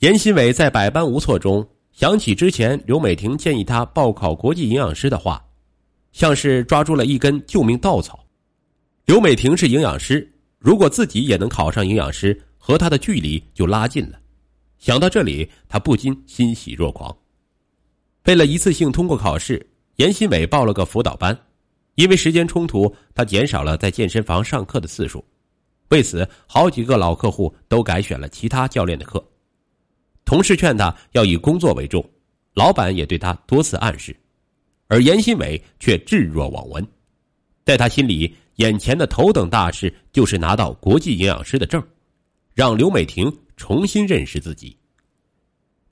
严新伟在百般无措中想起之前刘美婷建议他报考国际营养师的话，像是抓住了一根救命稻草。刘美婷是营养师，如果自己也能考上营养师，和他的距离就拉近了。想到这里，他不禁欣喜若狂。为了一次性通过考试，严新伟报了个辅导班。因为时间冲突，他减少了在健身房上课的次数。为此，好几个老客户都改选了其他教练的课。同事劝他要以工作为重，老板也对他多次暗示，而严新伟却置若罔闻。在他心里，眼前的头等大事就是拿到国际营养师的证，让刘美婷重新认识自己。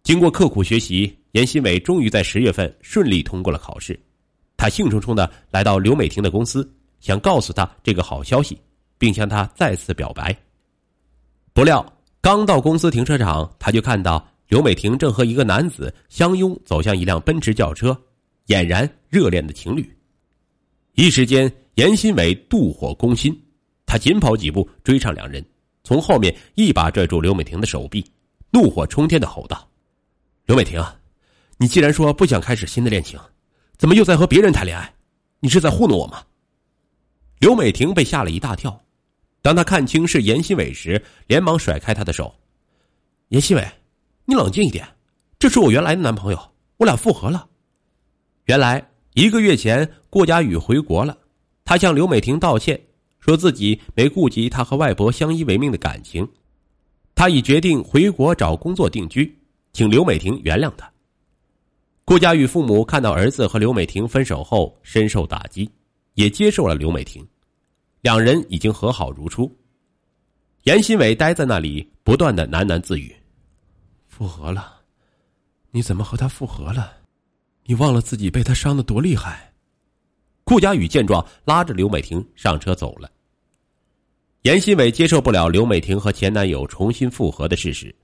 经过刻苦学习，严新伟终于在十月份顺利通过了考试。他兴冲冲的来到刘美婷的公司，想告诉她这个好消息，并向她再次表白。不料刚到公司停车场，他就看到刘美婷正和一个男子相拥走向一辆奔驰轿车，俨然热恋的情侣。一时间，严新伟妒火攻心，他紧跑几步追上两人，从后面一把拽住刘美婷的手臂，怒火冲天的吼道：“刘美婷，你既然说不想开始新的恋情。”怎么又在和别人谈恋爱？你是在糊弄我吗？刘美婷被吓了一大跳，当他看清是严新伟时，连忙甩开他的手。严新伟，你冷静一点，这是我原来的男朋友，我俩复合了。原来一个月前，顾佳宇回国了，他向刘美婷道歉，说自己没顾及他和外婆相依为命的感情，他已决定回国找工作定居，请刘美婷原谅他。顾佳宇父母看到儿子和刘美婷分手后，深受打击，也接受了刘美婷，两人已经和好如初。严新伟待在那里，不断的喃喃自语：“复合了？你怎么和他复合了？你忘了自己被他伤的多厉害？”顾佳宇见状，拉着刘美婷上车走了。严新伟接受不了刘美婷和前男友重新复合的事实，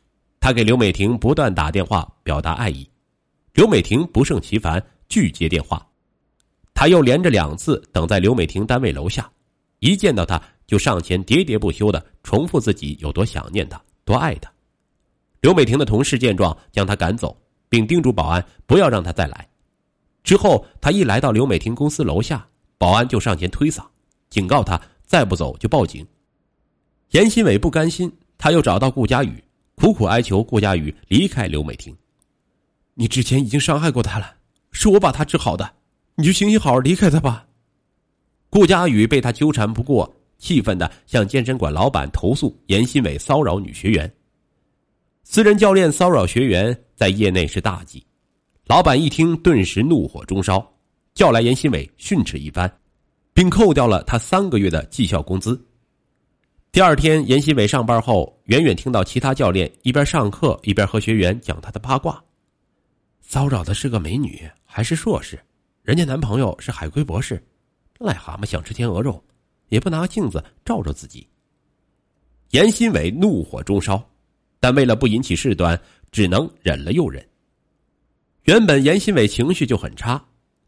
他给刘美婷不断打电话表达爱意。刘美婷不胜其烦，拒接电话。他又连着两次等在刘美婷单位楼下，一见到他就上前喋喋不休的重复自己有多想念他，多爱他。刘美婷的同事见状，将他赶走，并叮嘱保安不要让他再来。之后，他一来到刘美婷公司楼下，保安就上前推搡，警告他再不走就报警。严新伟不甘心，他又找到顾佳宇，苦苦哀求顾佳宇离开刘美婷。你之前已经伤害过他了，是我把他治好的，你就行行好离开他吧。顾佳宇被他纠缠不过，气愤的向健身馆老板投诉严新伟骚扰女学员。私人教练骚扰学员在业内是大忌，老板一听顿时怒火中烧，叫来严新伟训斥一番，并扣掉了他三个月的绩效工资。第二天，严新伟上班后，远远听到其他教练一边上课一边和学员讲他的八卦。骚扰的是个美女，还是硕士，人家男朋友是海归博士，癞蛤蟆想吃天鹅肉，也不拿镜子照照自己。严新伟怒火中烧，但为了不引起事端，只能忍了又忍。原本严新伟情绪就很差，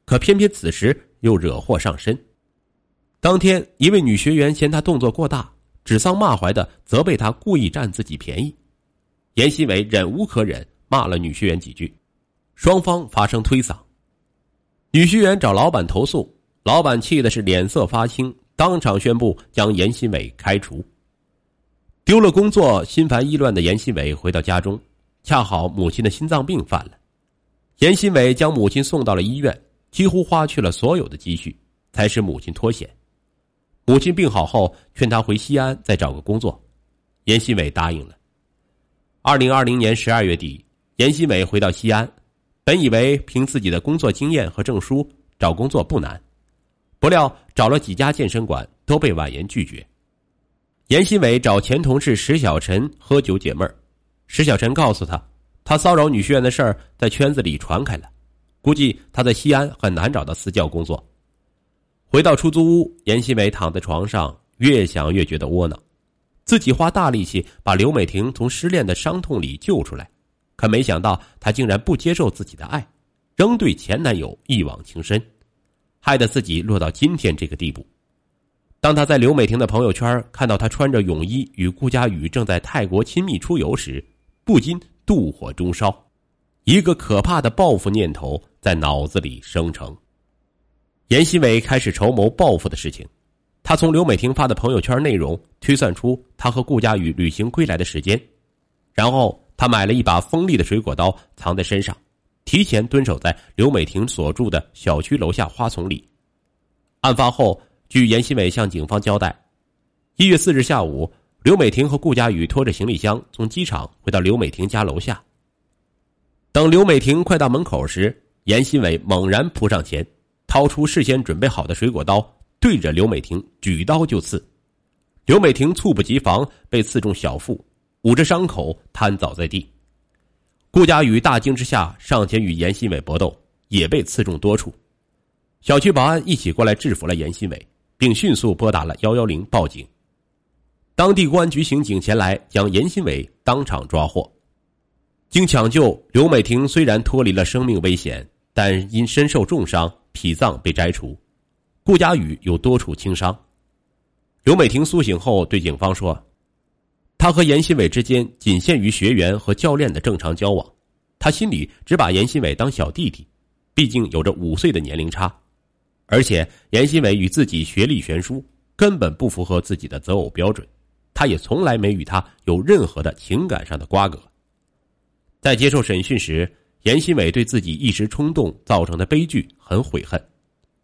可偏偏此时又惹祸上身。当天，一位女学员嫌他动作过大，指桑骂槐的责备他故意占自己便宜。严新伟忍无可忍，骂了女学员几句。双方发生推搡，女学员找老板投诉，老板气的是脸色发青，当场宣布将严新伟开除。丢了工作、心烦意乱的严新伟回到家中，恰好母亲的心脏病犯了，严新伟将母亲送到了医院，几乎花去了所有的积蓄，才使母亲脱险。母亲病好后，劝他回西安再找个工作，严新伟答应了。二零二零年十二月底，严新伟回到西安。本以为凭自己的工作经验和证书找工作不难，不料找了几家健身馆都被婉言拒绝。严新伟找前同事石小晨喝酒解闷，石小晨告诉他，他骚扰女学员的事儿在圈子里传开了，估计他在西安很难找到私教工作。回到出租屋，严新伟躺在床上，越想越觉得窝囊，自己花大力气把刘美婷从失恋的伤痛里救出来。可没想到，她竟然不接受自己的爱，仍对前男友一往情深，害得自己落到今天这个地步。当他在刘美婷的朋友圈看到她穿着泳衣与顾佳宇正在泰国亲密出游时，不禁妒火中烧，一个可怕的报复念头在脑子里生成。严新伟开始筹谋报复的事情。他从刘美婷发的朋友圈内容推算出他和顾佳宇旅行归来的时间，然后他买了一把锋利的水果刀藏在身上，提前蹲守在刘美婷所住的小区楼下花丛里。案发后，据严新伟向警方交代，一月四日下午，刘美婷和顾佳宇拖着行李箱从机场回到刘美婷家楼下。等刘美婷快到门口时，严新伟猛然扑上前，掏出事先准备好的水果刀。对着刘美婷举刀就刺，刘美婷猝不及防被刺中小腹，捂着伤口瘫倒在地。顾佳宇大惊之下上前与严新伟搏斗，也被刺中多处。小区保安一起过来制服了严新伟，并迅速拨打了幺幺零报警。当地公安局刑警前来将严新伟当场抓获。经抢救，刘美婷虽然脱离了生命危险，但因身受重伤，脾脏被摘除。顾佳宇有多处轻伤。刘美婷苏醒后对警方说：“他和严新伟之间仅限于学员和教练的正常交往，他心里只把严新伟当小弟弟，毕竟有着五岁的年龄差，而且严新伟与自己学历悬殊，根本不符合自己的择偶标准，他也从来没与他有任何的情感上的瓜葛。”在接受审讯时，严新伟对自己一时冲动造成的悲剧很悔恨。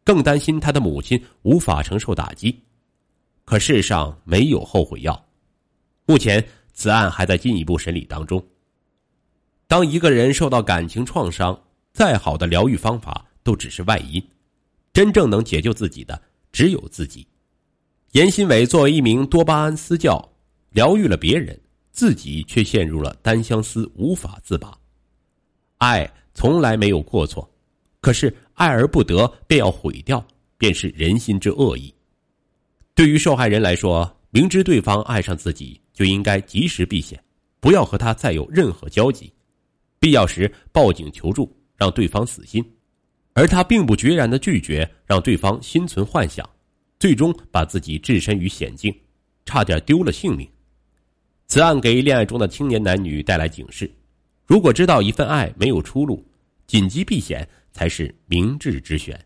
更担心他的母亲无法承受打击，可世上没有后悔药。目前此案还在进一步审理当中。当一个人受到感情创伤，再好的疗愈方法都只是外因，真正能解救自己的只有自己。严新伟作为一名多巴胺私教，疗愈了别人，自己却陷入了单相思，无法自拔。爱从来没有过错。可是爱而不得，便要毁掉，便是人心之恶意。对于受害人来说，明知对方爱上自己，就应该及时避险，不要和他再有任何交集，必要时报警求助，让对方死心。而他并不决然的拒绝，让对方心存幻想，最终把自己置身于险境，差点丢了性命。此案给恋爱中的青年男女带来警示：如果知道一份爱没有出路，紧急避险。才是明智之选。